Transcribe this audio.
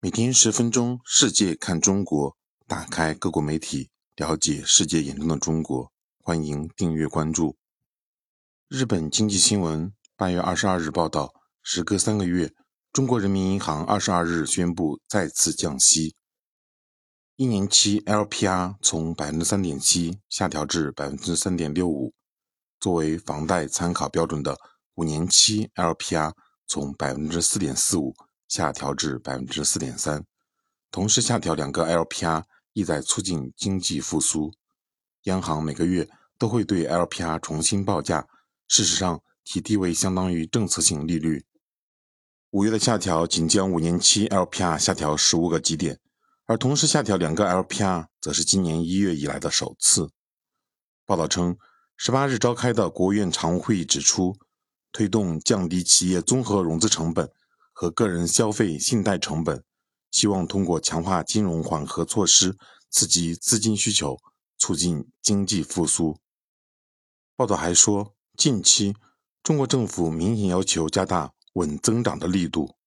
每天十分钟，世界看中国，打开各国媒体，了解世界眼中的中国。欢迎订阅关注。日本经济新闻八月二十二日报道，时隔三个月，中国人民银行二十二日宣布再次降息，一年期 LPR 从百分之三点七下调至百分之三点六五，作为房贷参考标准的五年期 LPR 从百分之四点四五。下调至百分之四点三，同时下调两个 LPR，意在促进经济复苏。央行每个月都会对 LPR 重新报价，事实上其地位相当于政策性利率。五月的下调仅将五年期 LPR 下调十五个基点，而同时下调两个 LPR，则是今年一月以来的首次。报道称，十八日召开的国务院常务会议指出，推动降低企业综合融资成本。和个人消费信贷成本，希望通过强化金融缓和措施，刺激资金需求，促进经济复苏。报道还说，近期中国政府明显要求加大稳增长的力度。